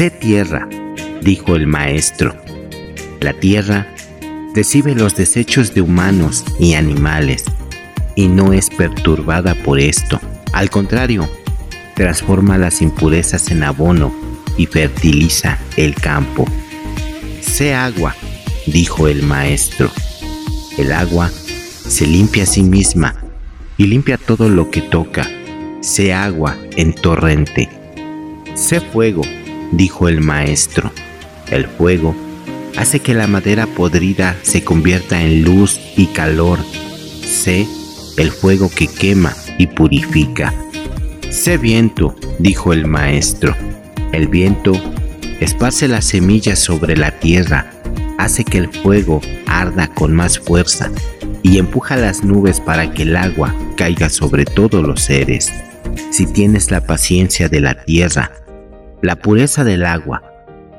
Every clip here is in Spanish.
Sé tierra, dijo el maestro. La tierra recibe los desechos de humanos y animales y no es perturbada por esto. Al contrario, transforma las impurezas en abono y fertiliza el campo. Sé agua, dijo el maestro. El agua se limpia a sí misma y limpia todo lo que toca. Sé agua en torrente. Sé fuego, dijo el maestro. El fuego hace que la madera podrida se convierta en luz y calor. Sé el fuego que quema y purifica. Sé viento, dijo el maestro. El viento esparce las semillas sobre la tierra, hace que el fuego arda con más fuerza y empuja las nubes para que el agua caiga sobre todos los seres. Si tienes la paciencia de la tierra, la pureza del agua,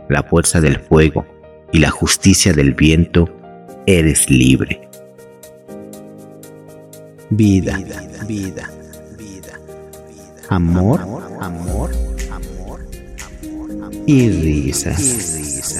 la fuerza del fuego y la justicia del viento, eres libre. Vida, vida, vida, vida, amor, amor, amor, amor, y risas.